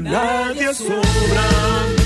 Nadie sobra.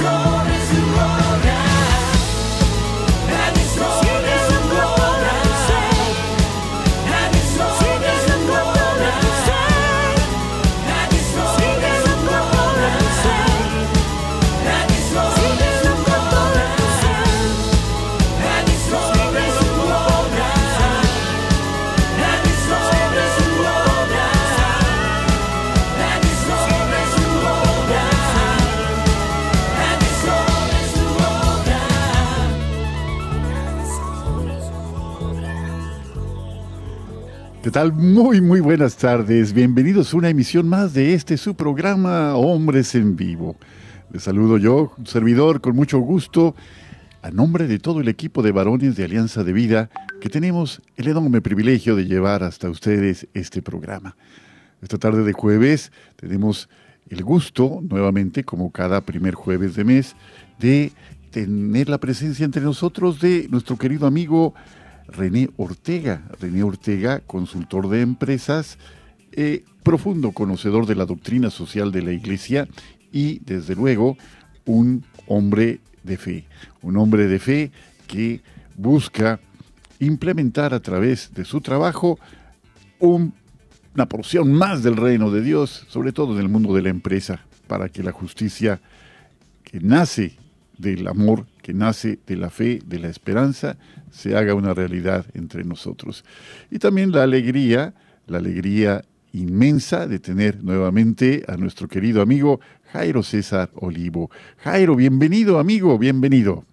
Nadie ¿Qué tal? Muy, muy buenas tardes. Bienvenidos a una emisión más de este su programa Hombres en Vivo. Les saludo yo, servidor, con mucho gusto, a nombre de todo el equipo de varones de Alianza de Vida, que tenemos el enorme privilegio de llevar hasta ustedes este programa. Esta tarde de jueves tenemos el gusto, nuevamente, como cada primer jueves de mes, de tener la presencia entre nosotros de nuestro querido amigo René Ortega. René Ortega, consultor de empresas, eh, profundo conocedor de la doctrina social de la Iglesia y, desde luego, un hombre de fe. Un hombre de fe que busca implementar a través de su trabajo un- una porción más del reino de Dios, sobre todo en el mundo de la empresa, para que la justicia que nace del amor, que nace de la fe, de la esperanza, se haga una realidad entre nosotros. Y también la alegría, la alegría inmensa de tener nuevamente a nuestro querido amigo Jairo César Olivo. Jairo, bienvenido amigo, bienvenido.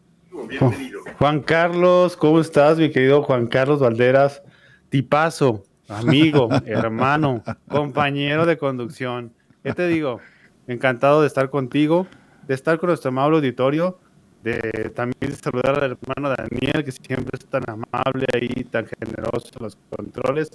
Juan Carlos, ¿cómo estás, mi querido Juan Carlos Valderas? Tipazo, amigo, hermano, compañero de conducción. ¿Qué te digo? Encantado de estar contigo, de estar con nuestro amable auditorio, de también saludar al hermano Daniel, que siempre es tan amable y tan generoso en los controles.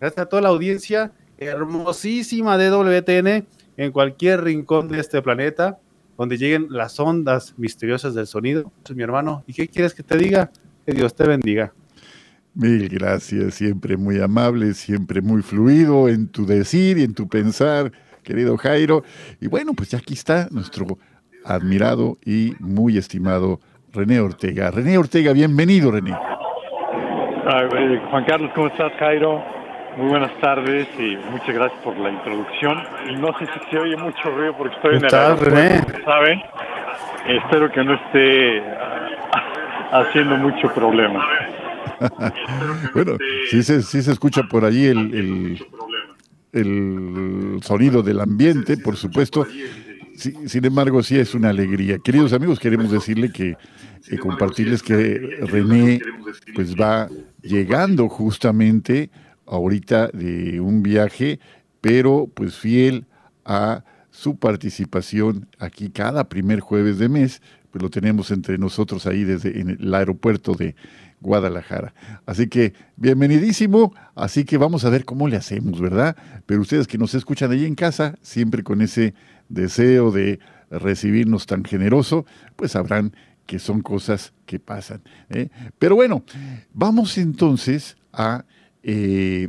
Gracias a toda la audiencia hermosísima de WTN en cualquier rincón de este planeta, donde lleguen las ondas misteriosas del sonido. mi hermano, ¿y qué quieres que te diga? Que Dios te bendiga. Mil gracias, siempre muy amable, siempre muy fluido en tu decir y en tu pensar, querido Jairo. Y bueno, pues ya aquí está nuestro admirado y muy estimado René Ortega. René Ortega, bienvenido, René. Juan Carlos, ¿cómo estás, Jairo? Muy buenas tardes y muchas gracias por la introducción. Y no sé si se oye mucho ruido porque estoy en el aeropuerto, ¿saben? Espero que no esté ah, haciendo mucho problema. bueno, sí se, sí se escucha por allí el, el, sonido del ambiente, por supuesto. Sin embargo, sí es una alegría. Queridos amigos, queremos decirle que eh, compartirles que René pues va llegando justamente ahorita de un viaje, pero pues fiel a su participación aquí cada primer jueves de mes, pues lo tenemos entre nosotros ahí desde en el aeropuerto de Guadalajara. Así que bienvenidísimo, así que vamos a ver cómo le hacemos, ¿verdad? Pero ustedes que nos escuchan ahí en casa, siempre con ese deseo de recibirnos tan generoso, pues sabrán que son cosas que pasan. ¿eh? Pero bueno, vamos entonces a eh,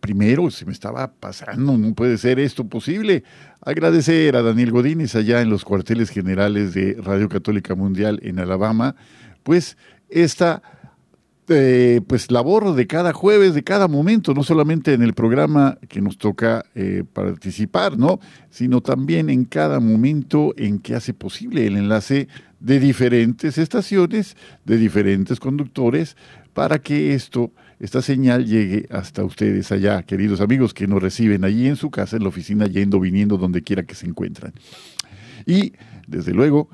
primero, se me estaba pasando, no puede ser esto posible. Agradecer a Daniel Godínez allá en los cuarteles generales de Radio Católica Mundial en Alabama, pues esta eh, pues labor de cada jueves, de cada momento, no solamente en el programa que nos toca eh, participar, ¿no? Sino también en cada momento en que hace posible el enlace de diferentes estaciones, de diferentes conductores, para que esto esta señal llegue hasta ustedes allá, queridos amigos que nos reciben allí en su casa, en la oficina, yendo, viniendo, donde quiera que se encuentran. Y, desde luego,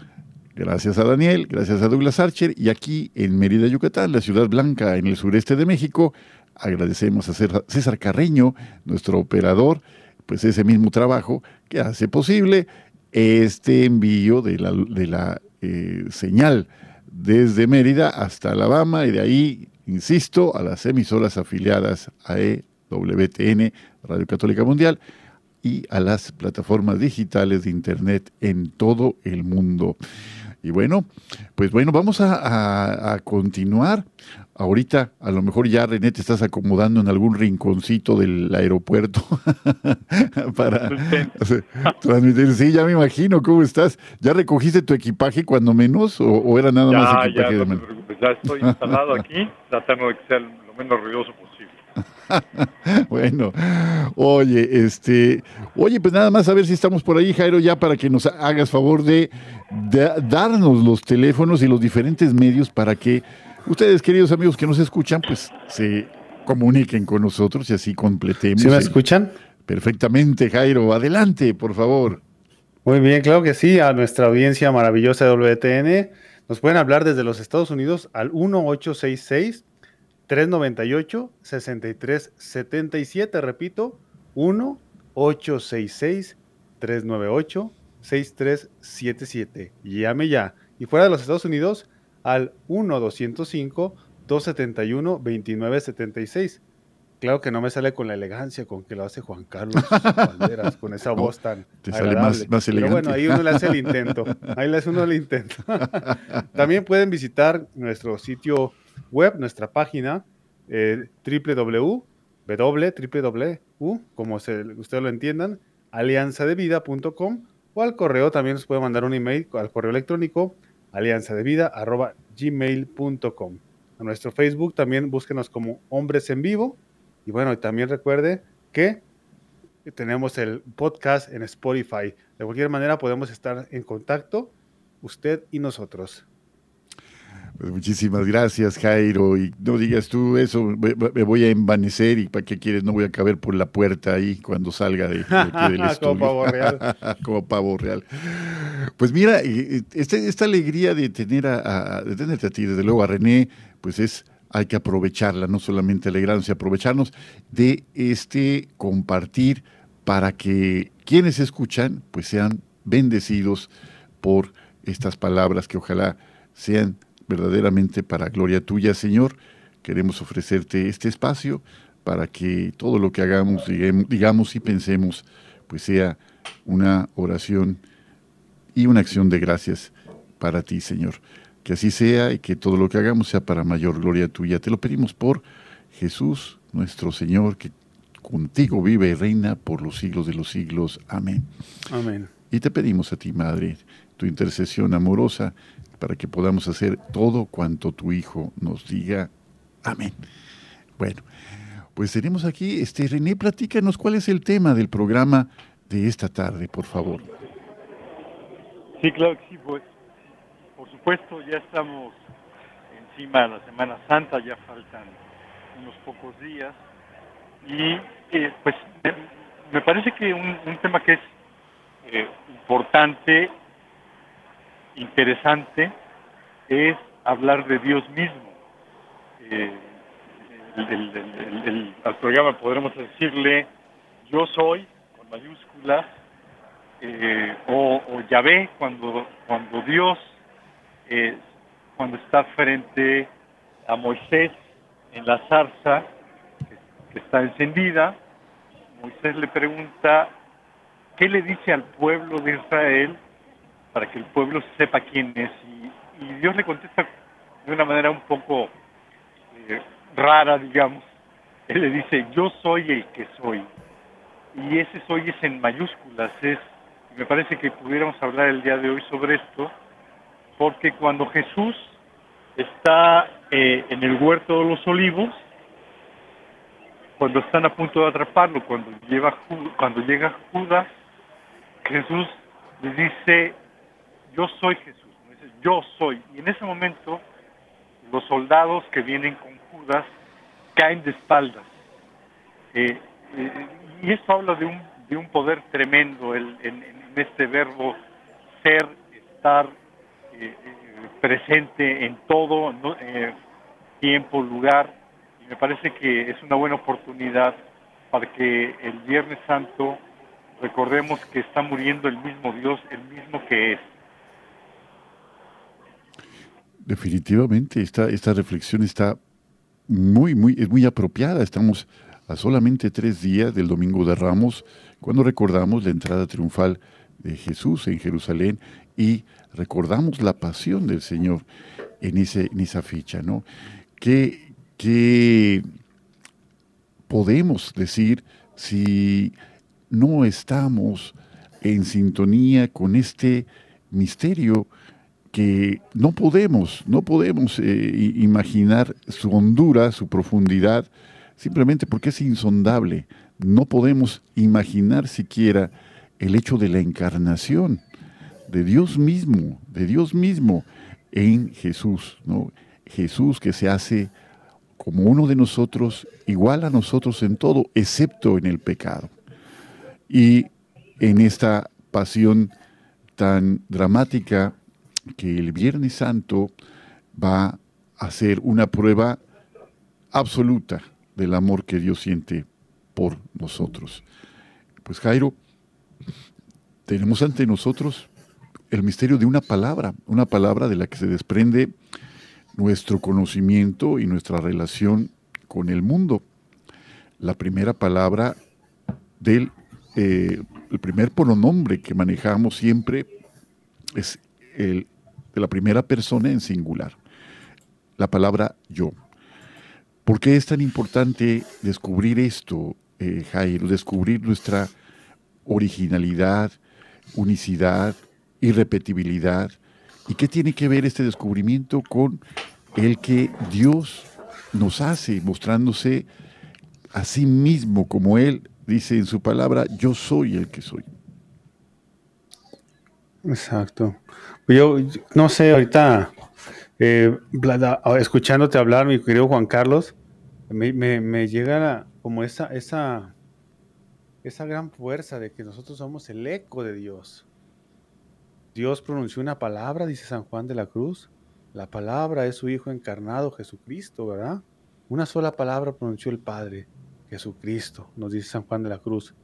gracias a Daniel, gracias a Douglas Archer, y aquí en Mérida, Yucatán, la ciudad blanca en el sureste de México, agradecemos a César Carreño, nuestro operador, pues ese mismo trabajo que hace posible este envío de la, eh, señal desde Mérida hasta Alabama y de ahí insisto, a las emisoras afiliadas a EWTN, Radio Católica Mundial, y a las plataformas digitales de Internet en todo el mundo. Y bueno, pues bueno, vamos a, continuar. Ahorita a lo mejor ya René te estás acomodando en algún rinconcito del aeropuerto para transmitir. Sí, ya me imagino cómo estás. ¿Ya recogiste tu equipaje cuando menos o, era nada más equipaje de menos? ya estoy instalado aquí, tratando de que sea lo menos ruidoso posible. bueno, oye, este, oye, pues nada más a ver si estamos por ahí, Jairo, ya para que nos hagas favor de, darnos los teléfonos y los diferentes medios para que ustedes, queridos amigos que nos escuchan, pues se comuniquen con nosotros y así completemos. ¿Sí me escuchan? Perfectamente, Jairo. Adelante, por favor. Muy bien, claro que sí, a nuestra audiencia maravillosa de WTN nos pueden hablar desde los Estados Unidos al 1866 398 6377, repito, 1866 398 6377. Llame ya. Y fuera de los Estados Unidos al 1205 271 2976. Claro que no me sale con la elegancia con que lo hace Juan Carlos Valderas, con esa voz tan te sale más, más, elegante. Pero bueno, ahí uno le hace el intento. Ahí le hace uno el intento. También pueden visitar nuestro sitio web, nuestra página, eh, www, como ustedes lo entiendan, alianzadevida.com o al correo también nos puede mandar un email al correo electrónico alianzadevida.gmail.com. A nuestro Facebook también búsquenos como Hombres en Vivo y bueno, también recuerde que tenemos el podcast en Spotify. De cualquier manera podemos estar en contacto, usted y nosotros. Pues muchísimas gracias, Jairo. Y no digas tú eso, me, voy a envanecer y para qué quieres, no voy a caber por la puerta ahí cuando salga de, del estudio. Como pavo real. Como pavo real. Pues mira, este, esta alegría de tener a, de tenerte a ti, desde luego a René, pues es hay que aprovecharla, no solamente alegrarnos y aprovecharnos de este compartir para que quienes escuchan pues sean bendecidos por estas palabras que ojalá sean verdaderamente para gloria tuya, Señor. Queremos ofrecerte este espacio para que todo lo que hagamos, digamos y pensemos, pues sea una oración y una acción de gracias para ti, Señor. Que así sea y que todo lo que hagamos sea para mayor gloria tuya. Te lo pedimos por Jesús, nuestro Señor, que contigo vive y reina por los siglos de los siglos. Amén. Amén. Y te pedimos a ti, Madre, tu intercesión amorosa para que podamos hacer todo cuanto tu Hijo nos diga. Amén. Bueno, pues tenemos aquí, este René, platícanos cuál es el tema del programa de esta tarde, por favor. Sí, claro que sí, pues por supuesto ya estamos encima de la Semana Santa, ya faltan unos pocos días y eh, pues me, parece que un, tema que es eh, importante interesante es hablar de Dios mismo. Eh, al programa podremos decirle yo soy con mayúsculas eh, o, o, Yahvé cuando cuando Dios eh, cuando está frente a Moisés en la zarza que está encendida Moisés le pregunta qué le dice al pueblo de Israel para que el pueblo sepa quién es. Y, Dios le contesta de una manera un poco eh, rara, digamos. Él le dice, yo soy el que soy. Y ese soy es en mayúsculas. Es, me parece que pudiéramos hablar el día de hoy sobre esto, porque cuando Jesús está eh, en el huerto de los olivos, cuando están a punto de atraparlo, cuando, lleva, cuando llega Judas, Jesús le dice, yo soy Jesús, yo soy. Y en ese momento los soldados que vienen con Judas caen de espaldas. Eh, eh, y esto habla de un, de un poder tremendo en, este verbo ser, estar eh, presente en todo, tiempo, lugar. Y me parece que es una buena oportunidad para que el Viernes Santo recordemos que está muriendo el mismo Dios, el mismo que es Definitivamente, esta, esta reflexión está muy, muy, es muy apropiada. Estamos a solamente tres días del Domingo de Ramos, cuando recordamos la entrada triunfal de Jesús en Jerusalén y recordamos la pasión del Señor en, ese, esa fecha, ¿no? ¿Qué, ¿Qué podemos decir si no estamos en sintonía con este misterio que no podemos, no podemos eh, imaginar su hondura, su profundidad, simplemente porque es insondable. No podemos imaginar siquiera el hecho de la encarnación de Dios mismo, de Dios mismo en Jesús, ¿no? Jesús que se hace como uno de nosotros, igual a nosotros en todo, excepto en el pecado. Y en esta pasión tan dramática que el Viernes Santo va a ser una prueba absoluta del amor que Dios siente por nosotros. Pues Jairo, tenemos ante nosotros el misterio de una palabra, una palabra de la que se desprende nuestro conocimiento y nuestra relación con el mundo. La primera palabra del eh, primer pronombre que manejamos siempre es el de la primera persona en singular, la palabra yo. ¿Por qué es tan importante descubrir esto, eh, Jairo? Descubrir nuestra originalidad, unicidad, irrepetibilidad. ¿Y qué tiene que ver este descubrimiento con el que Dios nos hace, mostrándose a sí mismo como Él dice en su palabra, yo soy el que soy? Exacto. Yo no sé, ahorita Eh, escuchándote hablar, mi querido Juan Carlos, me, llega como esa, esa, esa gran fuerza de que nosotros somos el eco de Dios. Dios pronunció una palabra, dice San Juan de la Cruz. La palabra es su Hijo encarnado, Jesucristo, ¿verdad? Una sola palabra pronunció el Padre, Jesucristo, nos dice San Juan de la Cruz.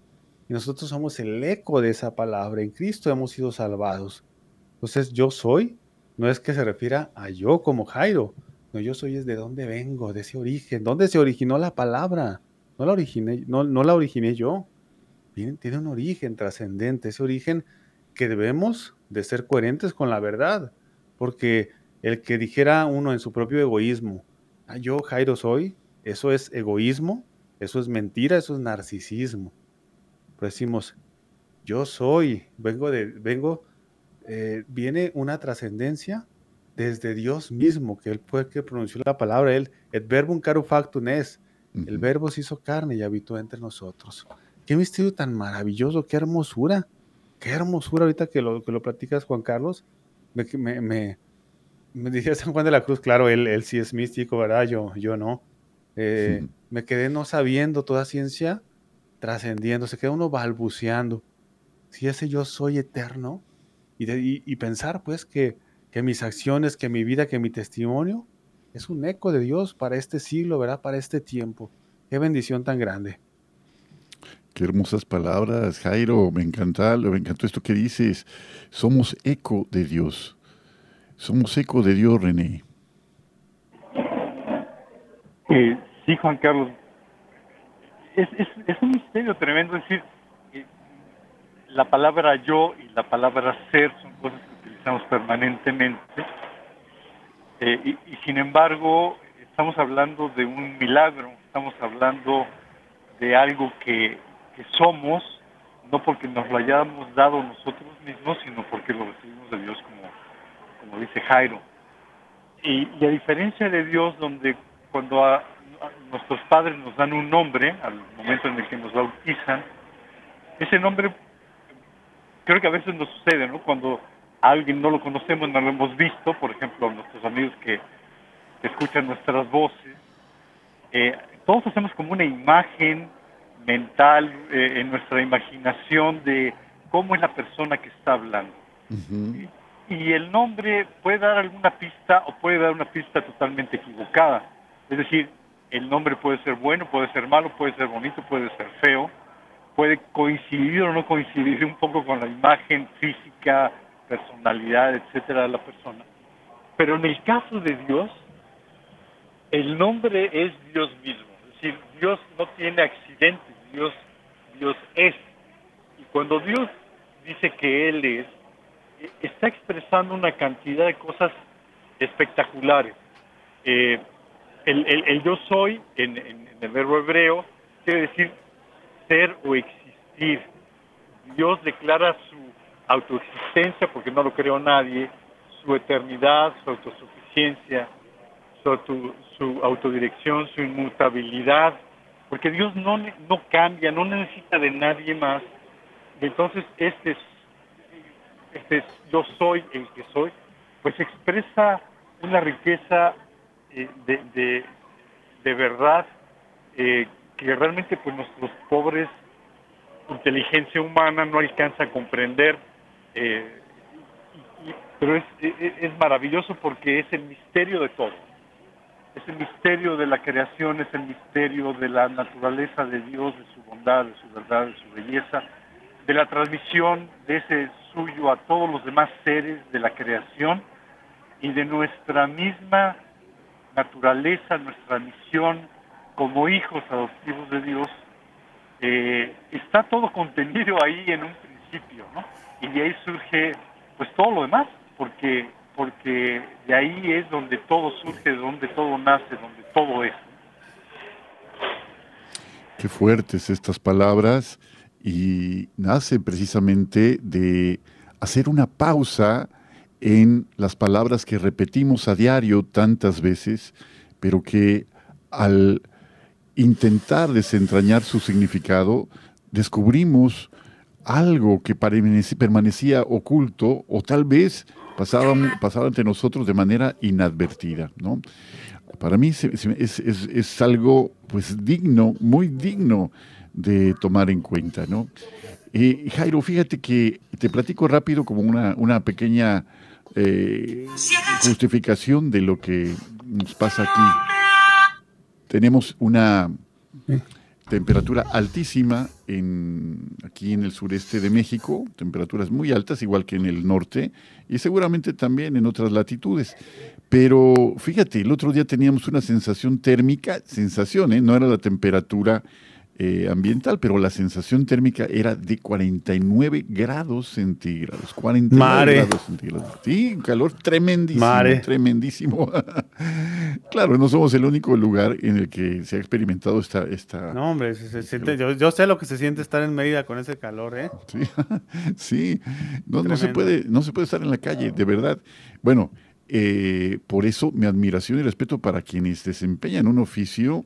Y nosotros somos el eco de esa palabra. En Cristo hemos sido salvados. Entonces yo soy, no es que se refiera a yo como Jairo. No, yo soy es de dónde vengo, de ese origen. ¿Dónde se originó la palabra? No la originé, no, no la originé yo. Tiene, tiene un origen trascendente, ese origen que debemos de ser coherentes con la verdad. Porque el que dijera uno en su propio egoísmo, ah, yo Jairo soy, eso es egoísmo, eso es mentira, eso es narcisismo. Pero decimos, yo soy, vengo de, vengo, eh, viene una trascendencia desde Dios mismo, que él fue el que pronunció la palabra, él, el verbo caro factum es, el verbo se hizo carne y habitó entre nosotros. Qué misterio tan maravilloso, qué hermosura, qué hermosura ahorita que lo, que lo platicas, Juan Carlos, me, me, me, dije San Juan de la Cruz, claro, él, él sí es místico, ¿verdad? Yo, yo no. Eh, me quedé no sabiendo toda ciencia, trascendiendo, se queda uno balbuceando. Si ese yo soy eterno, y, pensar pues que, que, mis acciones, que mi vida, que mi testimonio es un eco de Dios para este siglo, ¿verdad? Para este tiempo. Qué bendición tan grande. Qué hermosas palabras, Jairo. Me encanta, me encantó esto que dices. Somos eco de Dios. Somos eco de Dios, René. Eh, sí, Juan Carlos. Es, es, es un misterio tremendo decir, la palabra yo y la palabra ser son cosas que utilizamos permanentemente. Eh, y, sin embargo, estamos hablando de un milagro, estamos hablando de algo que, somos, no porque nos lo hayamos dado nosotros mismos, sino porque lo recibimos de Dios, como, como dice Jairo. Y, a diferencia de Dios, donde cuando nuestros padres nos dan un nombre, al momento en el que nos bautizan, ese nombre creo que a veces nos sucede, ¿no? Cuando a alguien no lo conocemos, no lo hemos visto, por ejemplo, nuestros amigos que, escuchan nuestras voces, eh, todos hacemos como una imagen mental eh, en nuestra imaginación de cómo es la persona que está hablando. y, el nombre puede dar alguna pista o puede dar una pista totalmente equivocada. Es decir, el nombre puede ser bueno, puede ser malo, puede ser bonito, puede ser feo puede coincidir o no coincidir un poco con la imagen física, personalidad, etcétera de la persona. Pero en el caso de Dios, el nombre es Dios mismo. Es decir, Dios no tiene accidentes, Dios, Dios es. Y cuando Dios dice que Él es, está expresando una cantidad de cosas espectaculares. Eh, el, yo soy, en el verbo hebreo, quiere decir ser o existir. Dios declara su autoexistencia, porque no lo creó nadie, su eternidad, su autosuficiencia, su, su autodirección, su inmutabilidad, porque Dios no, no cambia, no necesita de nadie más. entonces este es, este es yo soy el que soy, pues expresa una riqueza eh, de, de, verdad eh, que realmente pues nuestros pobres inteligencia humana no alcanza a comprender, eh, pero es, es, maravilloso porque es el misterio de todo. Es el misterio de la creación, es el misterio de la naturaleza de Dios, de su bondad, de su verdad, de su belleza, de la transmisión de ese suyo a todos los demás seres de la creación y de nuestra misma naturaleza, nuestra misión, como hijos adoptivos de Dios, eh, está todo contenido ahí en un principio, ¿no? Y de ahí surge pues todo lo demás, porque porque de ahí es donde todo surge, donde todo nace, donde todo es. Qué fuertes estas palabras y nacen precisamente de hacer una pausa en las palabras que repetimos a diario tantas veces, pero que al intentar desentrañar su significado, descubrimos algo que permanecía oculto o tal vez pasaba, pasaba ante nosotros de manera inadvertida, ¿no? Para mí es, algo pues digno, muy digno de tomar en cuenta, ¿no? Eh, Jairo, fíjate que te platico rápido como una, una pequeña eh, justificación de lo que nos pasa aquí. Tenemos una temperatura altísima en, aquí en el sureste de México, temperaturas muy altas, igual que en el norte, y seguramente también en otras latitudes. Pero fíjate, el otro día teníamos una sensación térmica, sensación, ¿eh? no era la temperatura eh, ambiental, pero la sensación térmica era de 49 grados centígrados. 49 grados centígrados. Sí, un calor tremendísimo. Tremendísimo. claro, no somos el único lugar en el que se ha experimentado esta... esta no, hombre, se, siente, yo, sé lo que se siente estar en Mérida con ese calor, ¿eh? Sí, sí. No, no, se puede, no se puede estar en la calle, de verdad. Bueno, eh, por eso mi admiración y respeto para quienes desempeñan un oficio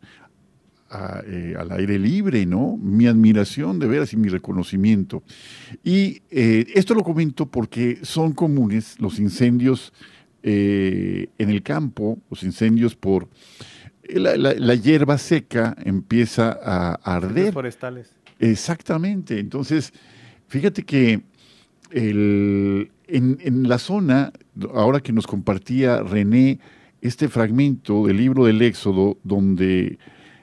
eh, al aire libre, ¿no? Mi admiración de veras y mi reconocimiento. Y eh, esto lo comento porque son comunes los incendios eh, en el campo, los incendios por... La, hierba seca empieza a arder. forestales. Exactamente. Entonces, fíjate que en, en la zona, ahora que nos compartía René este fragmento del libro del Éxodo, donde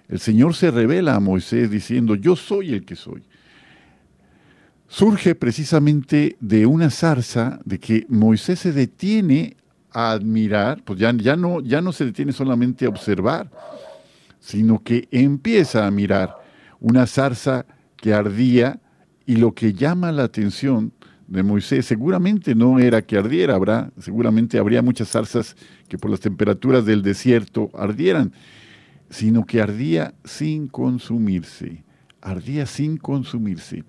el Señor se revela a Moisés diciendo, yo soy el que soy. Surge precisamente de una zarza de que Moisés se detiene a admirar, pues ya, ya, no, ya no se detiene solamente a observar, sino que empieza a mirar una zarza que ardía y lo que llama la atención de Moisés seguramente no era que ardiera, habrá, seguramente habría muchas zarzas que por las temperaturas del desierto ardieran, sino que ardía sin consumirse, ardía sin consumirse.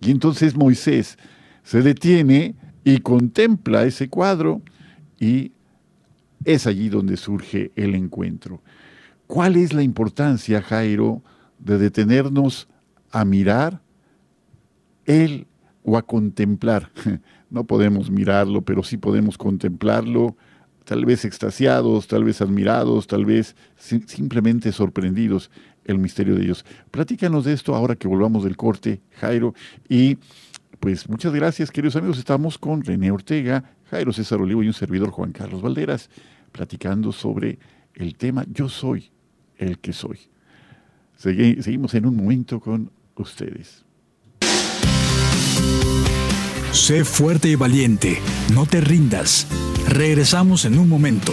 Y entonces Moisés se detiene y contempla ese cuadro y es allí donde surge el encuentro. ¿Cuál es la importancia, Jairo, de detenernos a mirar él o a contemplar? No podemos mirarlo, pero sí podemos contemplarlo tal vez extasiados, tal vez admirados, tal vez simplemente sorprendidos el misterio de Dios. Platícanos de esto ahora que volvamos del corte, Jairo. Y pues muchas gracias, queridos amigos. Estamos con René Ortega, Jairo César Olivo y un servidor Juan Carlos Valderas, platicando sobre el tema Yo soy el que soy. seguimos en un momento con ustedes. Sé fuerte y valiente, no te rindas. Regresamos en un momento.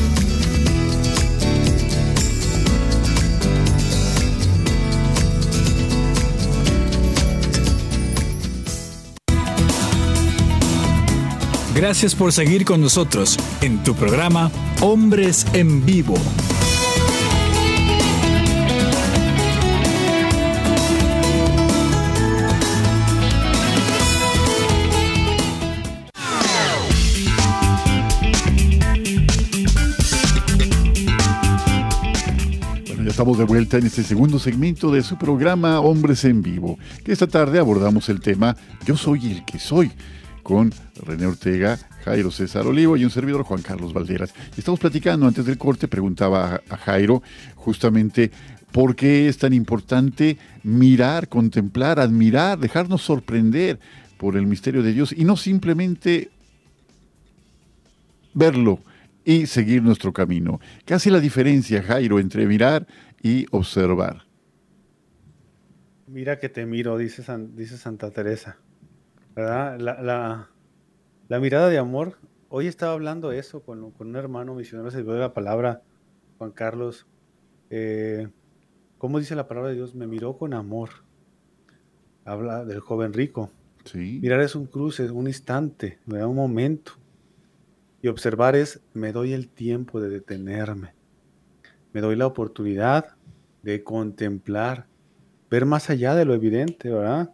Gracias por seguir con nosotros en tu programa Hombres en Vivo. Estamos de vuelta en este segundo segmento de su programa Hombres en Vivo, que esta tarde abordamos el tema Yo soy el que soy, con René Ortega, Jairo César Olivo y un servidor Juan Carlos Valderas. Estamos platicando antes del corte, preguntaba a Jairo justamente por qué es tan importante mirar, contemplar, admirar, dejarnos sorprender por el misterio de Dios y no simplemente verlo, y seguir nuestro camino. ¿Qué hace la diferencia, Jairo, entre mirar y observar. Mira que te miro, dice, dice Santa Teresa. ¿Verdad? La, mirada de amor. Hoy estaba hablando eso con, un hermano misionero, se dio la palabra, Juan Carlos. Eh, ¿Cómo dice la palabra de Dios? Me miró con amor. Habla del joven rico. Mirar es un cruce, un instante, un momento. Y observar es, me doy el tiempo de detenerme. Me doy la oportunidad de contemplar, ver más allá de lo evidente, ¿verdad?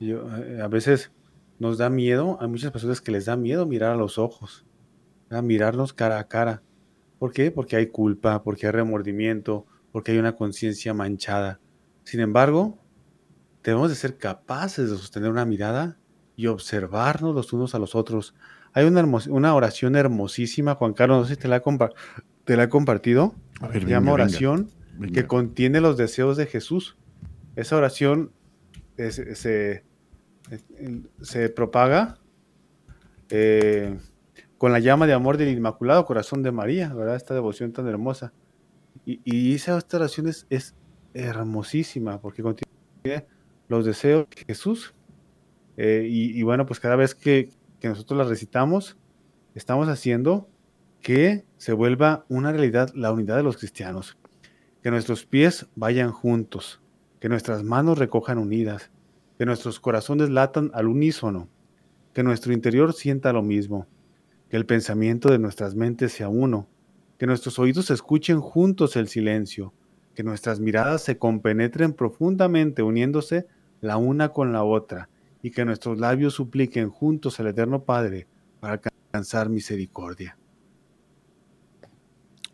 Yo, eh, a veces nos da miedo, hay muchas personas que les da miedo mirar a los ojos, a mirarnos cara a cara. ¿Por qué? Porque hay culpa, porque hay remordimiento, porque hay una conciencia manchada. Sin embargo, debemos de ser capaces de sostener una mirada y observarnos los unos a los otros. Hay una, una oración hermosísima, Juan Carlos, no sé si te la, te la he compartido. se llama oración que contiene los deseos de Jesús. Esa oración se, se, propaga eh, con la llama de amor del Inmaculado Corazón de María, ¿verdad? Esta devoción tan hermosa. Y, esa oración es, es hermosísima porque contiene los deseos de Jesús. Eh, y, bueno, pues cada vez que, que nosotros la recitamos, estamos haciendo que se vuelva una realidad la unidad de los cristianos. Que nuestros pies vayan juntos, que nuestras manos recojan unidas, que nuestros corazones latan al unísono, que nuestro interior sienta lo mismo, que el pensamiento de nuestras mentes sea uno, que nuestros oídos escuchen juntos el silencio, que nuestras miradas se compenetren profundamente uniéndose la una con la otra, y que nuestros labios supliquen juntos al Eterno Padre para alcanzar misericordia.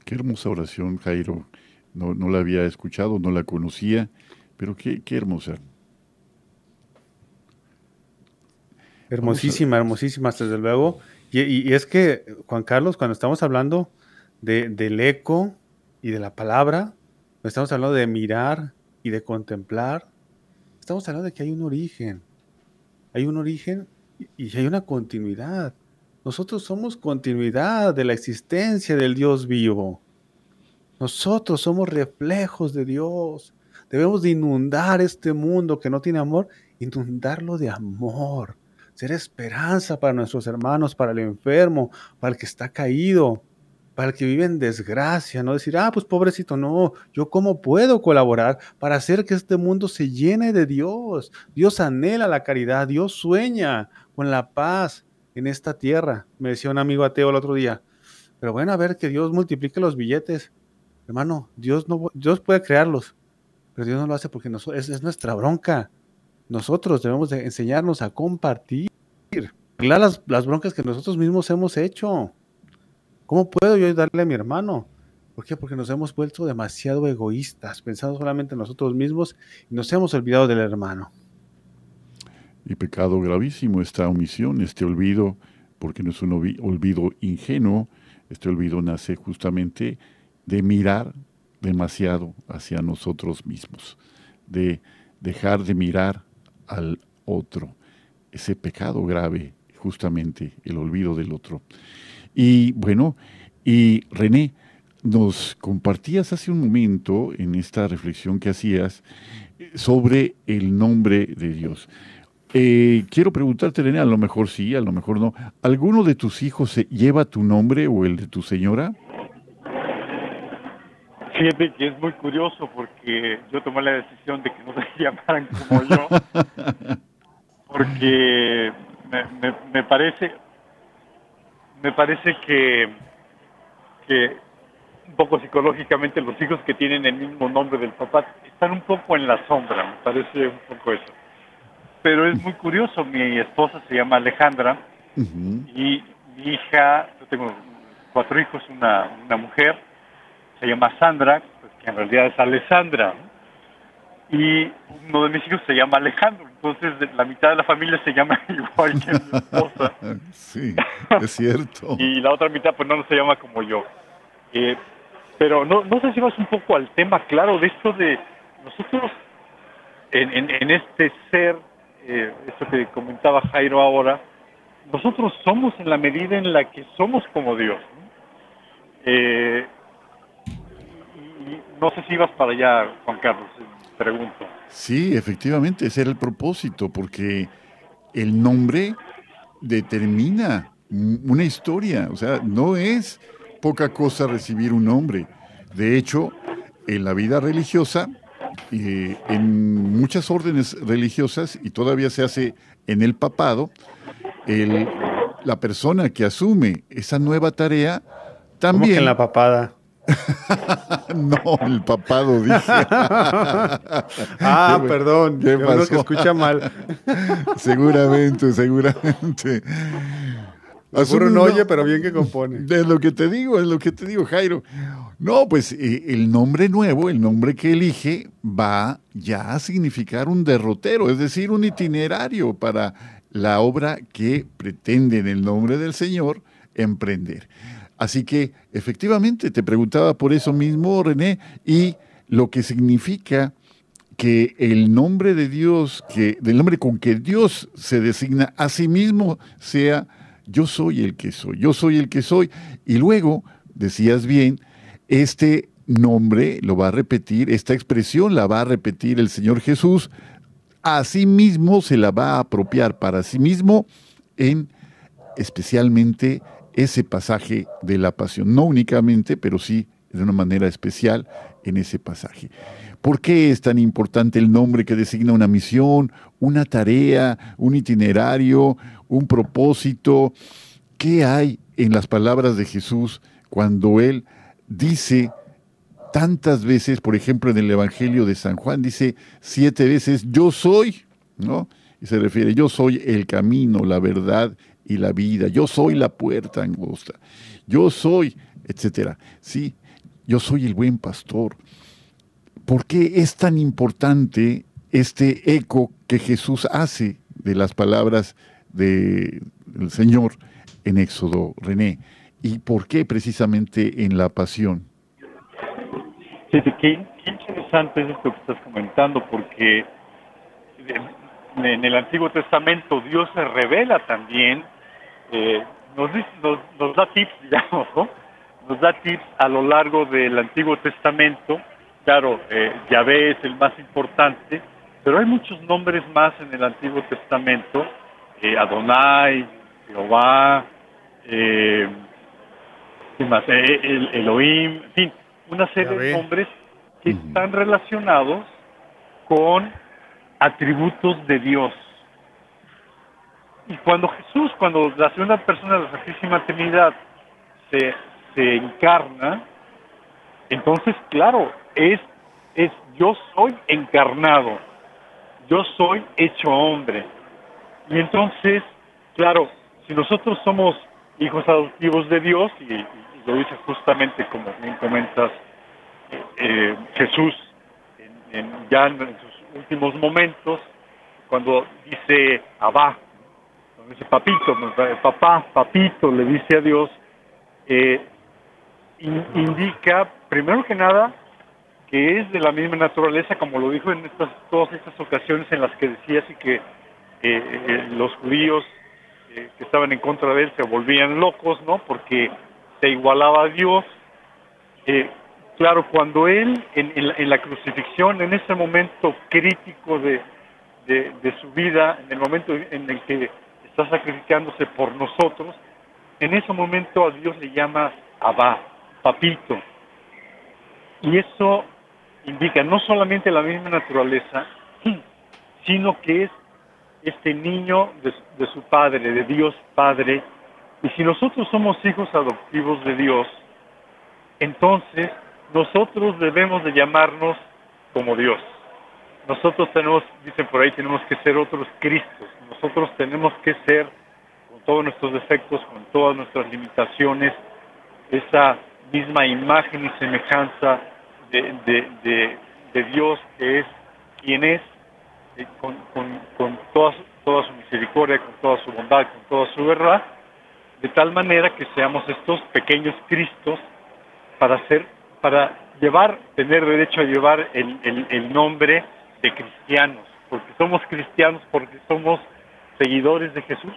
Qué hermosa oración, Jairo. No, la había escuchado, no la conocía, pero qué, qué hermosa. Hermosísima, hermosísima, desde luego. Y, es que, Juan Carlos, cuando estamos hablando de, del eco y de la palabra, estamos hablando de mirar y de contemplar, estamos hablando de que hay un origen. Hay un origen y hay una continuidad. Nosotros somos continuidad de la existencia del Dios vivo. Nosotros somos reflejos de Dios. Debemos de inundar este mundo que no tiene amor, inundarlo de amor ser esperanza para nuestros hermanos, para el enfermo, para el que está caído, para el que vive en desgracia, no decir, ah, pues pobrecito, no, yo cómo puedo colaborar para hacer que este mundo se llene de Dios. Dios anhela la caridad, Dios sueña con la paz en esta tierra. Me decía un amigo ateo el otro día, pero bueno, a ver que Dios multiplique los billetes. Hermano, Dios, no, Dios puede crearlos, pero Dios no lo hace porque es nuestra bronca. Nosotros debemos de enseñarnos a compartir, las, las broncas que nosotros mismos hemos hecho. ¿Cómo puedo yo ayudarle a mi hermano? ¿Por qué? Porque nos hemos vuelto demasiado egoístas, pensando solamente en nosotros mismos y nos hemos olvidado del hermano. Y pecado gravísimo esta omisión, este olvido, porque no es un olvido ingenuo, este olvido nace justamente de mirar demasiado hacia nosotros mismos, de dejar de mirar al otro, ese pecado grave, justamente el olvido del otro. Y bueno, y René, nos compartías hace un momento en esta reflexión que hacías sobre el nombre de Dios. Eh, quiero preguntarte, René, a lo mejor sí, a lo mejor no. ¿Alguno de tus hijos lleva tu nombre o el de tu señora? Fíjate que es muy curioso porque yo tomé la decisión de que no se llamaran como yo, porque me, me, parece, me parece que, que un poco psicológicamente los hijos que tienen el mismo nombre del papá están un poco en la sombra, me parece un poco eso. Pero es muy curioso, mi esposa se llama Alejandra y mi hija, yo tengo cuatro hijos, una, una mujer, se llama Sandra, pues, que en realidad es Alessandra. Y uno de mis hijos se llama Alejandro, entonces la mitad de la familia se llama igual que mi esposa. Sí, es cierto. y la otra mitad pues no se llama como yo. Eh, pero no, no sé si vas un poco al tema claro de esto de nosotros en, en, este ser, eh, esto que comentaba Jairo ahora, nosotros somos en la medida en la que somos como Dios. Eh, no sé si ibas para allá, Juan Carlos, pregunto. Sí, efectivamente, ese era el propósito, porque el nombre determina una historia, o sea, no es poca cosa recibir un nombre. De hecho, en la vida religiosa eh, en muchas órdenes religiosas, y todavía se hace en el papado, el, la persona que asume esa nueva tarea también... que en la papada? no, el papado dije. ah, perdón. ¿Qué pasó? que escucha mal. seguramente, seguramente. Seguro no oye, pero bien que compone. Es lo que te digo, es lo que te digo, Jairo. No, pues eh, el nombre nuevo, el nombre que elige, va ya a significar un derrotero, es decir, un itinerario para la obra que pretende en el nombre del Señor emprender. Así que efectivamente te preguntaba por eso mismo, René, y lo que significa que el nombre de Dios, que del nombre con que Dios se designa a sí mismo sea yo soy el que soy, yo soy el que soy. Y luego, decías bien, este nombre lo va a repetir, esta expresión la va a repetir el Señor Jesús, a sí mismo se la va a apropiar para sí mismo en especialmente ese pasaje de la pasión, no únicamente, pero sí de una manera especial en ese pasaje. ¿Por qué es tan importante el nombre que designa una misión, una tarea, un itinerario, un propósito? ¿Qué hay en las palabras de Jesús cuando Él dice tantas veces, por ejemplo, en el Evangelio de San Juan, dice siete veces, yo soy, ¿no? Y se refiere, yo soy el camino, la verdad y la vida, yo soy la puerta angosta, yo soy, etcétera. Sí, yo soy el buen pastor. ¿Por qué es tan importante este eco que Jesús hace de las palabras del Señor en Éxodo, René? ¿Y por qué precisamente en la pasión? Sí, qué, interesante es esto que estás comentando, porque en el Antiguo Testamento Dios se revela también, eh, nos, nos, da tips, digamos, ¿no? Nos da tips a lo largo del Antiguo Testamento. Claro, eh, Yahvé es el más importante, pero hay muchos nombres más en el Antiguo Testamento, eh, Adonai, Jehová, eh, más? Eh, el Elohim, en fin, una serie de nombres que están relacionados con atributos de Dios. Y cuando Jesús, cuando la segunda persona de la Santísima Trinidad se, se encarna, entonces, claro, es, es yo soy encarnado, yo soy hecho hombre. Y entonces, claro, si nosotros somos hijos adoptivos de Dios, y, lo dice justamente como bien comentas eh, Jesús en, ya en sus últimos momentos, cuando dice Abba, papito, papá, papito, le dice a Dios, eh, indica, primero que nada, que es de la misma naturaleza, como lo dijo en estas, todas estas ocasiones en las que decía así que eh, los judíos que estaban en contra de él se volvían locos, ¿no? Porque se igualaba a Dios. Eh, claro, cuando él en, la, crucifixión, en ese momento crítico de, de, su vida, en el momento en el que está sacrificándose por nosotros, en ese momento a Dios le llama Abba, papito. Y eso indica no solamente la misma naturaleza, sino que es este niño de, su Padre, de Dios Padre. Y si nosotros somos hijos adoptivos de Dios, entonces nosotros debemos de llamarnos como Dios. Nosotros tenemos, dicen por ahí, tenemos que ser otros Cristos. Nosotros tenemos que ser, con todos nuestros defectos, con todas nuestras limitaciones, esa misma imagen y semejanza de, Dios que es quien es con, con, toda, toda su misericordia, con toda su bondad, con toda su verdad, de tal manera que seamos estos pequeños Cristos para ser, para llevar, tener derecho a llevar el nombre de cristianos, porque somos cristianos, porque somos seguidores de Jesús,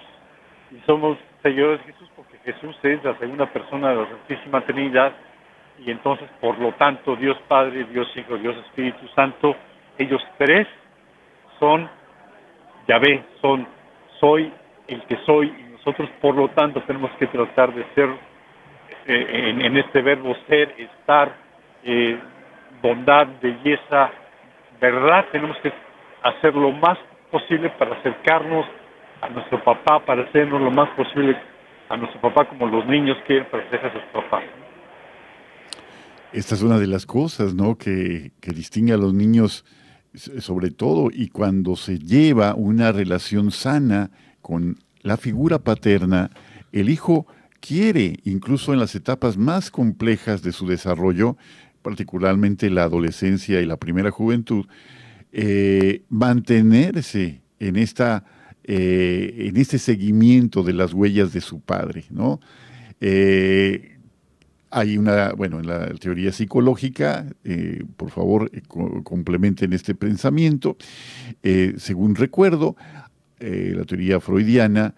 y somos seguidores de Jesús porque Jesús es la segunda persona de la Santísima Trinidad, y entonces, por lo tanto, Dios Padre, Dios Hijo, Dios Espíritu Santo, ellos tres son Yahvé, son soy el que soy y nosotros por lo tanto tenemos que tratar de ser eh, en, este verbo ser, estar, eh, bondad, belleza, verdad tenemos que hacer lo más posible para acercarnos a nuestro papá, para hacernos lo más posible a nuestro papá como los niños quieren parecerse a sus papás. Esta es una de las cosas, ¿no? Que distingue a los niños sobre todo y cuando se lleva una relación sana con la figura paterna, el hijo quiere, incluso en las etapas más complejas de su desarrollo, particularmente la adolescencia y la primera juventud, eh, mantenerse en, esta, eh, en este seguimiento de las huellas de su padre, ¿no? Eh, hay una, bueno, en la teoría psicológica, por favor, complementen este pensamiento. según recuerdo, la teoría freudiana,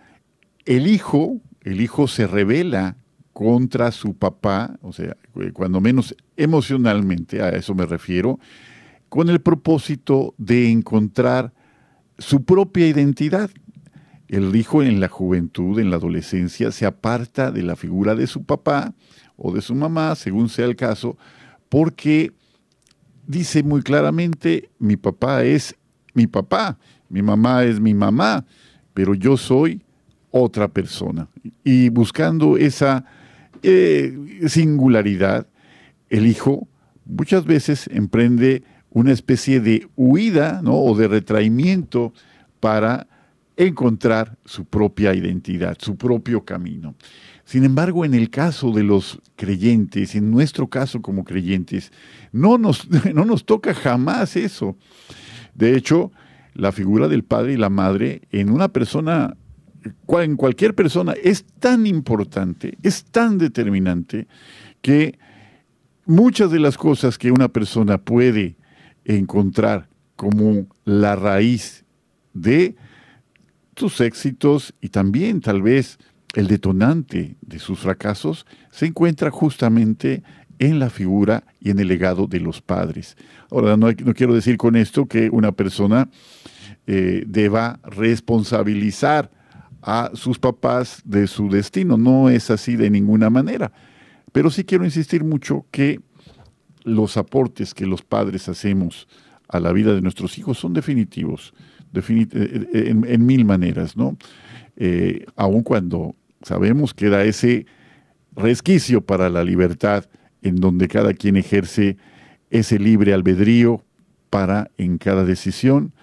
el hijo, el hijo se revela contra su papá, o sea, cuando menos emocionalmente, a eso me refiero, con el propósito de encontrar su propia identidad. El hijo en la juventud, en la adolescencia, se aparta de la figura de su papá o de su mamá, según sea el caso, porque dice muy claramente, mi papá es mi papá, mi mamá es mi mamá, pero yo soy otra persona. Y buscando esa eh, singularidad, el hijo muchas veces emprende una especie de huida o de retraimiento para encontrar su propia identidad, su propio camino. Sin embargo, en el caso de los creyentes, en nuestro caso como creyentes, no nos, no nos toca jamás eso. De hecho, la figura del padre y la madre en una persona, en cualquier persona, es tan importante, es tan determinante, que muchas de las cosas que una persona puede encontrar como la raíz de sus éxitos y también tal vez el detonante de sus fracasos se encuentra justamente en la figura y en el legado de los padres. Ahora, no, quiero decir con esto que una persona eh, deba responsabilizar a sus papás de su destino, no es así de ninguna manera. Pero sí quiero insistir mucho que los aportes que los padres hacemos a la vida de nuestros hijos son definitivos, eh, eh, en, mil maneras, ¿no? Eh, aun cuando sabemos que da ese resquicio para la libertad en donde cada quien ejerce ese libre albedrío para en cada decisión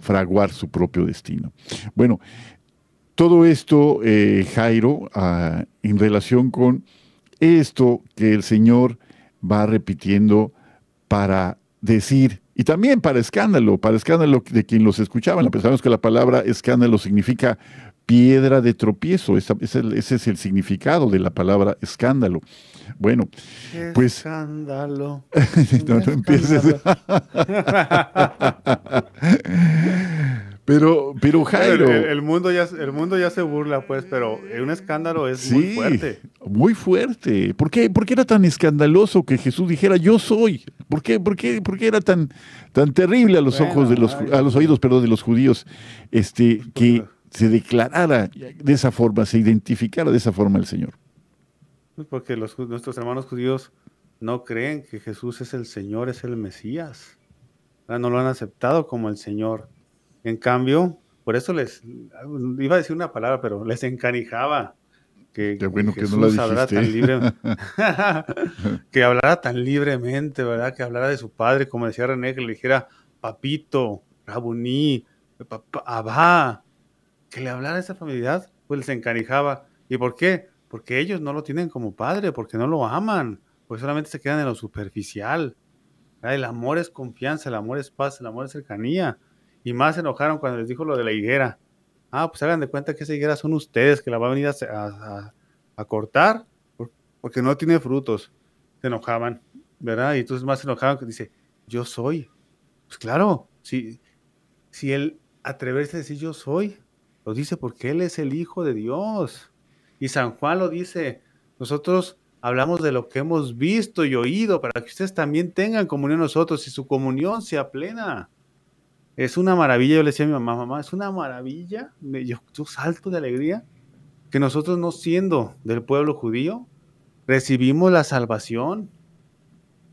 fraguar su propio destino. Bueno, todo esto, Jairo, ah, en relación con esto que el Señor va repitiendo para decir, y también para escándalo, para escándalo de quien los escuchaba. Pensamos que la palabra escándalo significa piedra de tropiezo, ese es el significado de la palabra escándalo. Bueno, pues... Escándalo. no, no empieces. Pero, pero Jairo. El, mundo ya, el mundo ya se burla, pues, pero un escándalo es muy fuerte. Muy fuerte. ¿Por qué, ¿Por qué era tan escandaloso que Jesús dijera yo soy? ¿Por qué, por qué, por qué era tan, tan terrible a los ojos de los, a los oídos, perdón, de los judíos, este, que se declarara de esa forma, se identificara de esa forma el Señor? Pues porque los, nuestros hermanos judíos no creen que Jesús es el Señor, es el Mesías. No lo han aceptado como el Señor. En cambio, por eso les, iba a decir una palabra, pero les encanijaba que, bueno que, no hablara tan libre, que hablara tan libremente, ¿verdad? Que hablara de su padre, como decía René, que le dijera papito, rabuní, papá, abá, que le hablara esa familiaridad, pues les encanijaba. ¿Y por qué? Porque ellos no lo tienen como padre, porque no lo aman, porque solamente se quedan en lo superficial. El amor es confianza, el amor es paz, el amor es cercanía. Y más se enojaron cuando les dijo lo de la higuera. Ah, pues hagan de cuenta que esa higuera son ustedes que la van a venir a, cortar porque no tiene frutos. Se enojaban, ¿verdad? Y entonces más se enojaban que dice, yo soy. Pues claro, si, si él atreverse a decir yo soy, lo dice porque él es el Hijo de Dios. Y San Juan lo dice, nosotros hablamos de lo que hemos visto y oído para que ustedes también tengan comunión nosotros y su comunión sea plena. Es una maravilla, yo le decía a mi mamá, mamá, es una maravilla, yo, yo salto de alegría, que nosotros no siendo del pueblo judío, recibimos la salvación.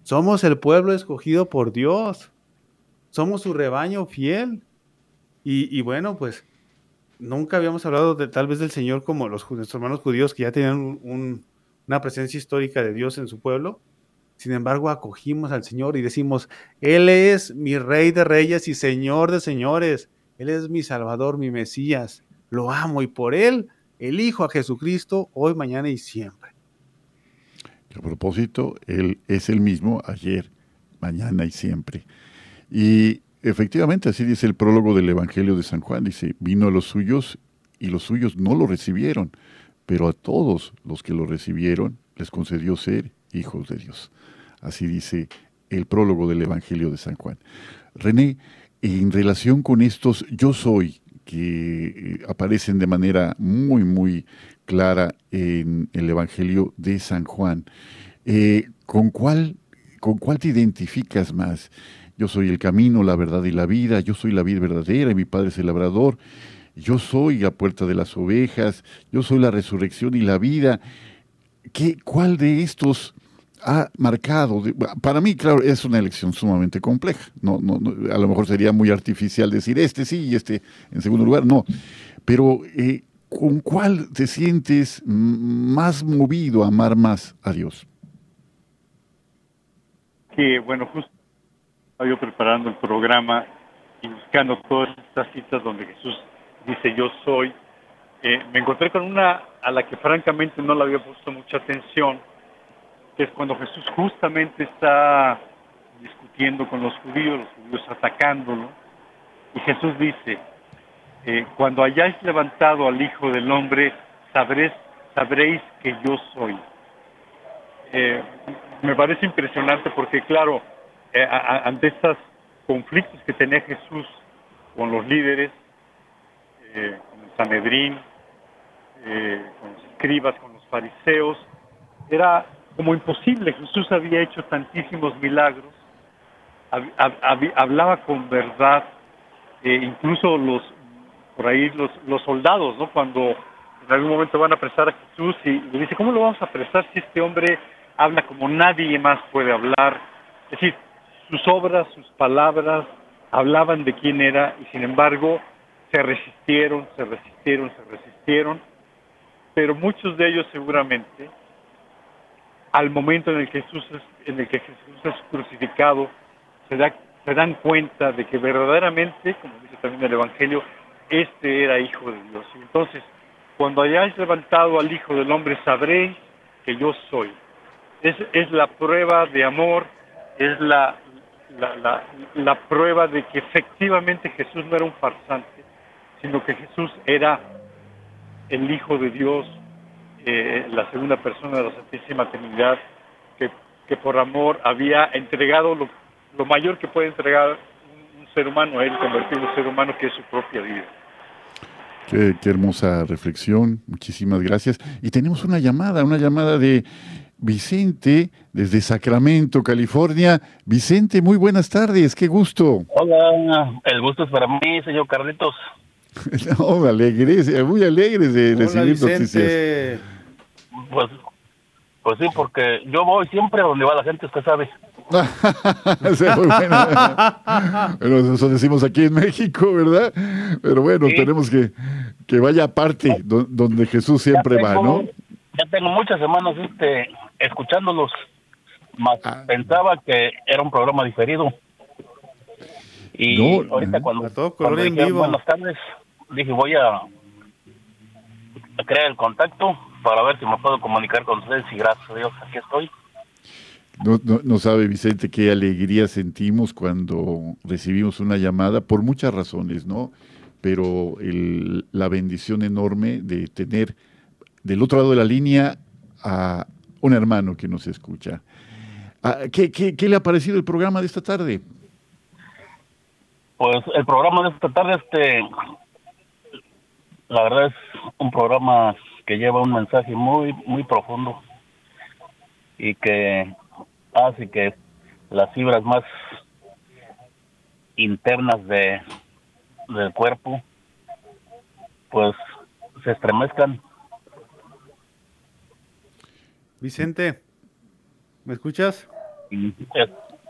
Somos el pueblo escogido por Dios. somos su rebaño fiel. Y, bueno, pues nunca habíamos hablado de tal vez del Señor como los nuestros hermanos judíos que ya tenían una presencia histórica de Dios en su pueblo. Sin embargo, acogimos al Señor y decimos, Él es mi Rey de Reyes y Señor de Señores. Él es mi Salvador, mi Mesías. Lo amo y por Él elijo a Jesucristo hoy, mañana y siempre. A propósito, Él es el mismo ayer, mañana y siempre. Y efectivamente, así dice el prólogo del Evangelio de San Juan. Dice, vino a los suyos y los suyos no lo recibieron, pero a todos los que lo recibieron les concedió ser hijos de Dios. Así dice el prólogo del Evangelio de San Juan. René, en relación con estos yo soy que eh, aparecen de manera muy, muy clara en el Evangelio de San Juan, eh, ¿con, cuál, ¿con cuál te identificas más? Yo soy el camino, la verdad y la vida, yo soy la vida verdadera y mi Padre es el labrador, yo soy la puerta de las ovejas, yo soy la resurrección y la vida. ¿Qué, ¿Cuál de estos ha marcado? Para mí, claro, es una elección sumamente compleja. No, no, a lo mejor sería muy artificial decir este sí y este en segundo lugar, no. Pero eh, ¿con cuál te sientes más movido a amar más a Dios? Que bueno, justo estaba yo preparando el programa y buscando todas estas citas donde Jesús dice yo soy. Eh, me encontré con una a la que francamente no le había puesto mucha atención, que es cuando Jesús justamente está discutiendo con los judíos, los judíos atacándolo, y Jesús dice, eh, cuando hayáis levantado al Hijo del Hombre, sabréis, que yo soy. Eh, me parece impresionante porque, claro, eh, ante estos conflictos que tenía Jesús con los líderes, con el Sanedrín, con los escribas, con los fariseos, era como imposible. Jesús había hecho tantísimos milagros, hablaba con verdad, eh, incluso los por ahí los, los soldados, ¿no? Cuando en algún momento van a apresar a Jesús y le dice, ¿cómo lo vamos a apresar si este hombre habla como nadie más puede hablar? Es decir, sus obras, sus palabras hablaban de quién era y sin embargo se resistieron, se resistieron, se resistieron, pero muchos de ellos seguramente al momento en el que Jesús es, en el que Jesús es crucificado, se, da, se dan cuenta de que verdaderamente, como dice también el Evangelio, este era Hijo de Dios. Y entonces, cuando hayáis levantado al Hijo del Hombre, sabréis que yo soy. Es, es la prueba de amor, es la, la, la, la prueba de que efectivamente Jesús no era un farsante, sino que Jesús era el Hijo de Dios, eh, la segunda persona de la Santísima Trinidad, que, que por amor había entregado lo, lo, mayor que puede entregar un, ser humano, a él convertido en un ser humano que es su propia vida. Qué, qué, hermosa reflexión, muchísimas gracias. Y tenemos una llamada, una llamada de Vicente desde Sacramento, California. Vicente, muy buenas tardes, qué gusto. Hola, el gusto es para mí, señor Carlitos. no, alegres, muy alegres de recibir noticias. Pues, pues sí, porque yo voy siempre a donde va la gente, usted sabe. bueno, eso decimos aquí en México, ¿verdad? Pero bueno, tenemos que, que vaya aparte donde Jesús siempre va, ¿no? Ya tengo muchas semanas este, escuchándolos, más ah. pensaba que era un programa diferido. Y ahorita cuando, cuando buenas tardes, dije voy a crear el contacto para ver si me puedo comunicar con ustedes y gracias a Dios aquí estoy. No, no, sabe Vicente qué alegría sentimos cuando recibimos una llamada, por muchas razones, ¿no? Pero el, la bendición enorme de tener del otro lado de la línea a un hermano que nos escucha. Ah, ¿Qué, qué, qué le ha parecido el programa de esta tarde? Pues el programa de esta tarde, este, la verdad es un programa que lleva un mensaje muy, muy profundo y que hace que las fibras más internas de del cuerpo pues se estremezcan. Vicente, ¿me escuchas?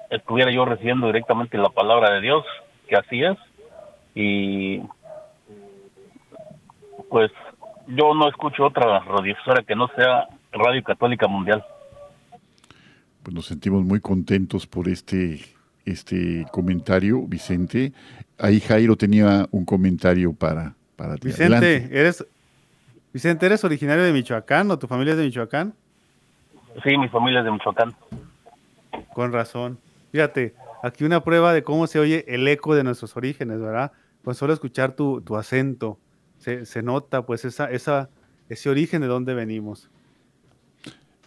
estuviera yo recibiendo directamente la palabra de Dios, que así es. Y pues yo no escucho otra radiodifusora que no sea Radio Católica Mundial. Pues nos sentimos muy contentos por este, este comentario, Vicente. Ahí Jairo tenía un comentario para, para ti. Vicente, ¿eres, Vicente, ¿eres originario de Michoacán o tu familia es de Michoacán? Sí, mi familia es de Michoacán. Con razón. Fíjate, aquí una prueba de cómo se oye el eco de nuestros orígenes, ¿verdad? Con solo escuchar tu, tu acento, se, se, nota pues esa, esa, ese origen de dónde venimos.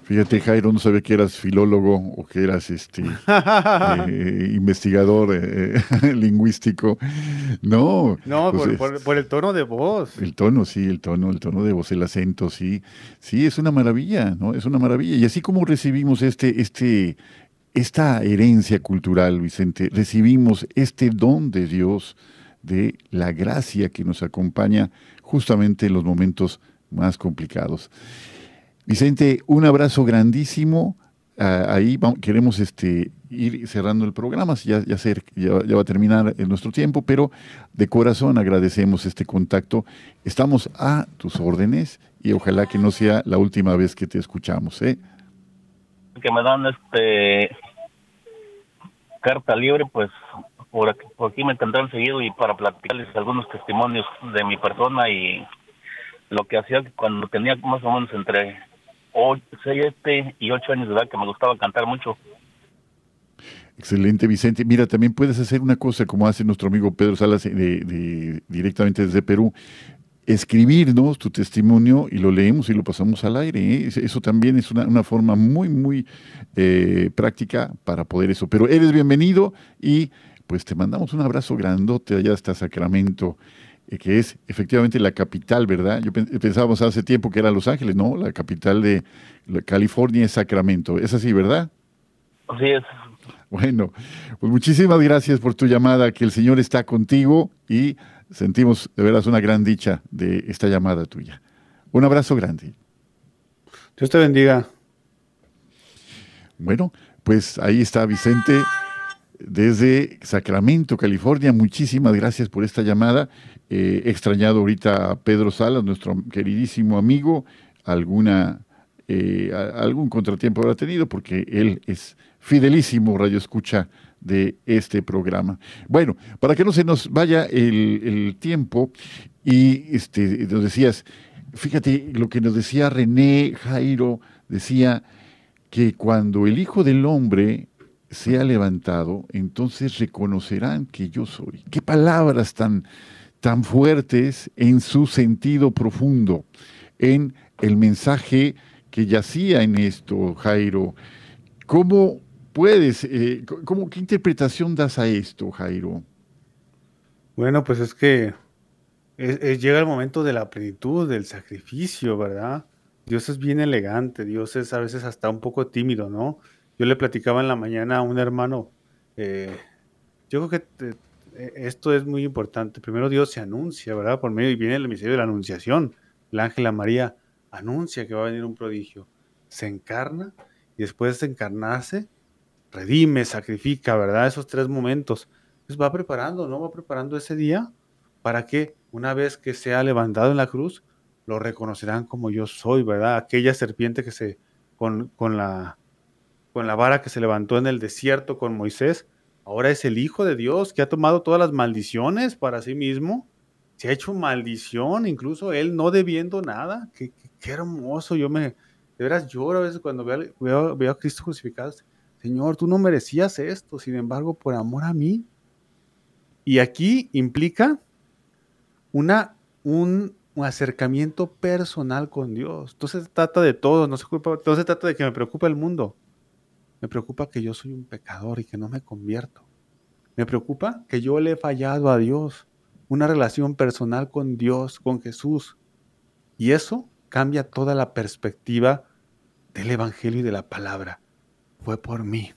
Fíjate, Jairo, no sabía que eras filólogo o que eras este eh, investigador eh, lingüístico. No. No, pues por, el tono de voz. El tono, sí, el tono, el tono de voz, el acento, sí. Sí, es una maravilla, ¿no? Es una maravilla. Y así como recibimos este, este, esta herencia cultural, Vicente, recibimos este don de Dios, de la gracia que nos acompaña justamente en los momentos más complicados. Vicente, un abrazo grandísimo. Ah, ahí queremos este, ir cerrando el programa, ya, ya, va a terminar nuestro tiempo, pero de corazón agradecemos este contacto. Estamos a tus órdenes y ojalá que no sea la última vez que te escuchamos. ¿eh? Que me dan este carta libre, pues por aquí, por aquí me tendrán seguido y para platicarles algunos testimonios de mi persona y lo que hacía cuando tenía más o menos entre 7 y 8 años de edad que me gustaba cantar mucho. Excelente, Vicente. Mira, también puedes hacer una cosa como hace nuestro amigo Pedro Salas de, directamente desde Perú. Escribirnos tu testimonio y lo leemos y lo pasamos al aire. ¿eh? Eso también es una, forma muy, muy eh, práctica para poder eso. Pero eres bienvenido y pues te mandamos un abrazo grandote allá hasta Sacramento. Eh, que es efectivamente la capital, ¿verdad? Yo pensábamos hace tiempo que era Los Ángeles, no, la capital de California es Sacramento. Es así, ¿verdad? Así es. Bueno, pues muchísimas gracias por tu llamada, que el Señor está contigo y sentimos de veras una gran dicha de esta llamada tuya. Un abrazo grande. Dios te bendiga. Bueno, pues ahí está Vicente desde Sacramento, California. Muchísimas gracias por esta llamada. Eh, extrañado ahorita a Pedro Salas, nuestro queridísimo amigo. Alguna, eh, algún contratiempo habrá tenido porque él es fidelísimo radio escucha de este programa. Bueno, para que no se nos vaya el, tiempo, y este, nos decías, fíjate lo que nos decía René Jairo, decía que cuando el Hijo del Hombre sea levantado, entonces reconocerán que yo soy. Qué palabras tan, tan fuertes en su sentido profundo, en el mensaje que yacía en esto, Jairo. ¿Cómo puedes, eh, cómo, qué interpretación das a esto, Jairo? Bueno, pues es que llega el momento de la plenitud, del sacrificio, ¿verdad? Dios es bien elegante, Dios es a veces hasta un poco tímido, ¿no? Yo le platicaba en la mañana a un hermano, eh, yo creo que eh, esto es muy importante. Primero Dios se anuncia, ¿verdad? Por medio y viene el misterio de la anunciación. La ángela María anuncia que va a venir un prodigio. Se encarna y después de encarnarse, redime, sacrifica, ¿verdad? Esos tres momentos. Pues va preparando, ¿no? Va preparando ese día para que una vez que sea levantado en la cruz, lo reconocerán como yo soy, ¿verdad? Aquella serpiente que se, con, con la con la vara que se levantó en el desierto con Moisés, ahora es el Hijo de Dios que ha tomado todas las maldiciones para sí mismo. Se ha hecho maldición, incluso él no debiendo nada. Qué, hermoso. Yo me, de veras lloro a veces cuando veo, veo, a Cristo crucificado. Señor, tú no merecías esto, sin embargo, por amor a mí. Y aquí implica una, un, acercamiento personal con Dios. Entonces se trata de todo, no se, no se trata de que me preocupe el mundo. Me preocupa que yo soy un pecador y que no me convierto. Me preocupa que yo le he fallado a Dios, una relación personal con Dios, con Jesús. Y eso cambia toda la perspectiva del Evangelio y de la palabra. Fue por mí.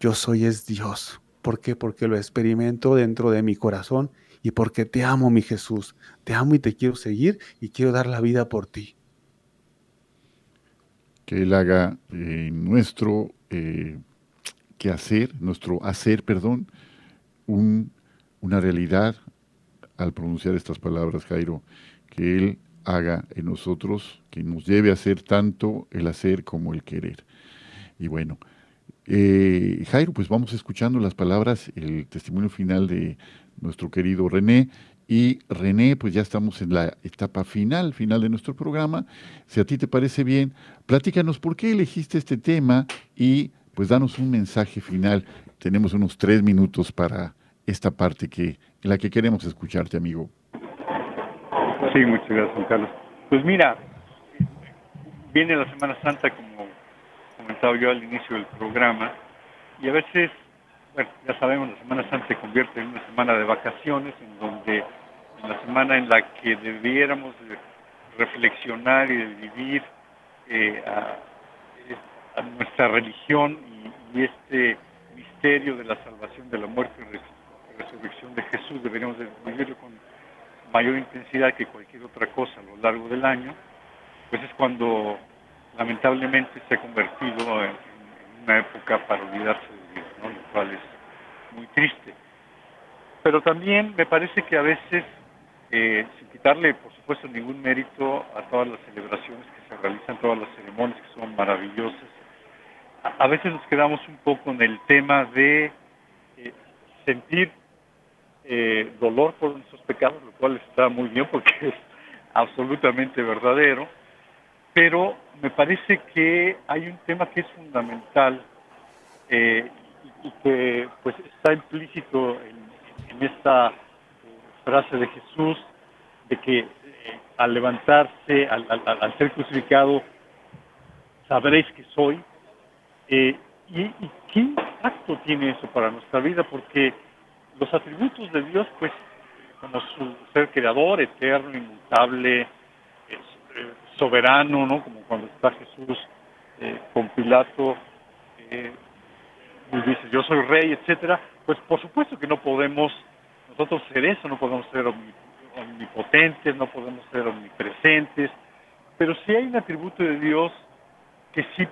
Yo soy es Dios. ¿Por qué? Porque lo experimento dentro de mi corazón y porque te amo, mi Jesús. Te amo y te quiero seguir y quiero dar la vida por ti. Que Él haga en nuestro eh, que hacer, nuestro hacer, perdón, un, una realidad al pronunciar estas palabras, Jairo, que Él haga en nosotros, que nos lleve a hacer tanto el hacer como el querer. Y bueno, eh, Jairo, pues vamos escuchando las palabras, el testimonio final de nuestro querido René. Y René, pues ya estamos en la etapa final, final de nuestro programa. Si a ti te parece bien, platícanos por qué elegiste este tema y pues danos un mensaje final. Tenemos unos tres minutos para esta parte que, en la que queremos escucharte, amigo. Sí, muchas gracias, Carlos. Pues mira, viene la Semana Santa, como comentaba yo al inicio del programa, y a veces, bueno, ya sabemos, la Semana Santa se convierte en una semana de vacaciones, en donde en la semana en la que debiéramos reflexionar y de vivir eh, a, nuestra religión y, este misterio de la salvación, de la muerte y resurrección de Jesús, deberíamos de vivirlo con mayor intensidad que cualquier otra cosa a lo largo del año, pues es cuando lamentablemente se ha convertido en, una época para olvidarse de es muy triste. Pero también me parece que a veces, eh, sin quitarle por supuesto ningún mérito a todas las celebraciones que se realizan, todas las ceremonias que son maravillosas, a, veces nos quedamos un poco en el tema de eh, sentir eh, dolor por nuestros pecados, lo cual está muy bien porque es absolutamente verdadero, pero me parece que hay un tema que es fundamental eh, y, que pues está implícito en, esta eh, frase de Jesús de que al levantarse, al, ser crucificado, sabréis que soy. y, ¿Y qué impacto tiene eso para nuestra vida? Porque los atributos de Dios, pues, como su ser creador, eterno, inmutable, eh, soberano, ¿no? Como cuando está Jesús eh, con Pilato, eh, y dice, yo soy rey, etcétera, pues por supuesto que no podemos nosotros ser eso, no podemos ser omnipotentes, no podemos ser omnipresentes, pero sí hay un atributo de Dios que sí,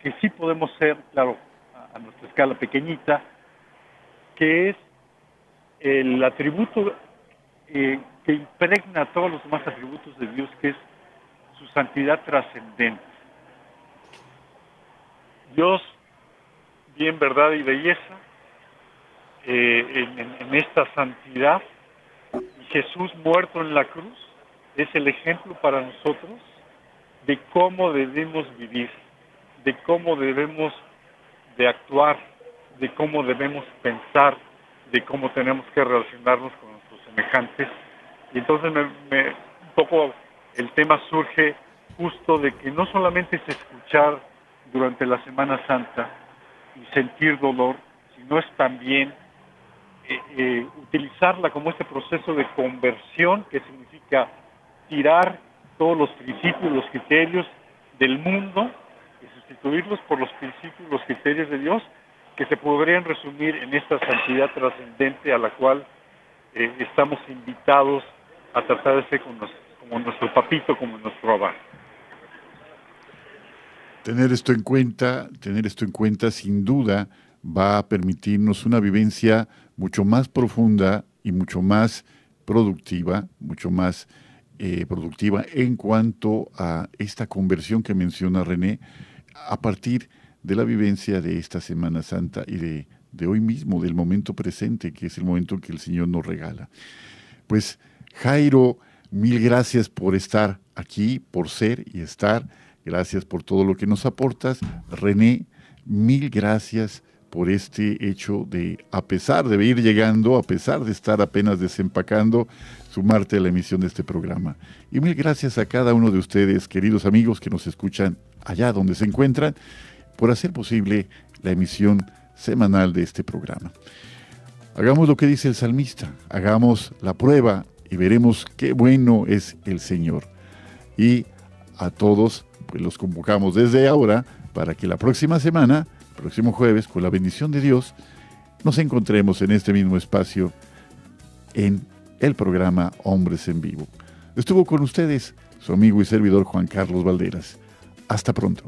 que sí podemos ser, claro, a nuestra escala pequeñita, que es el atributo eh, que impregna todos los demás atributos de Dios, que es su santidad trascendente. Dios, bien verdad y belleza, eh, en, esta santidad, Jesús muerto en la cruz, es el ejemplo para nosotros de cómo debemos vivir, de cómo debemos de actuar, de cómo debemos pensar, de cómo tenemos que relacionarnos con nuestros semejantes. Y entonces me, un poco el tema surge justo de que no solamente es escuchar durante la Semana Santa y sentir dolor, sino es también eh, eh, utilizarla como este proceso de conversión que significa tirar todos los principios, los criterios del mundo y sustituirlos por los principios, los criterios de Dios que se podrían resumir en esta santidad trascendente a la cual eh, estamos invitados a tratar de ser como, nuestro papito, como nuestro abad. Tener esto en cuenta, tener esto en cuenta sin duda va a permitirnos una vivencia mucho más profunda y mucho más productiva, mucho más eh, productiva en cuanto a esta conversión que menciona René, a partir de la vivencia de esta Semana Santa y de, de hoy mismo, del momento presente, que es el momento que el Señor nos regala. Pues Jairo, mil gracias por estar aquí, por ser y estar. Gracias por todo lo que nos aportas. René, mil gracias por este hecho de, a pesar de ir llegando, a pesar de estar apenas desempacando, sumarte a la emisión de este programa. Y mil gracias a cada uno de ustedes, queridos amigos que nos escuchan allá donde se encuentran por hacer posible la emisión semanal de este programa. Hagamos lo que dice el salmista, hagamos la prueba y veremos qué bueno es el Señor. Y a todos pues los convocamos desde ahora para que la próxima semana, próximo jueves, con la bendición de Dios, nos encontremos en este mismo espacio en el programa Hombres en Vivo. Estuvo con ustedes su amigo y servidor Juan Carlos Valderas. Hasta pronto.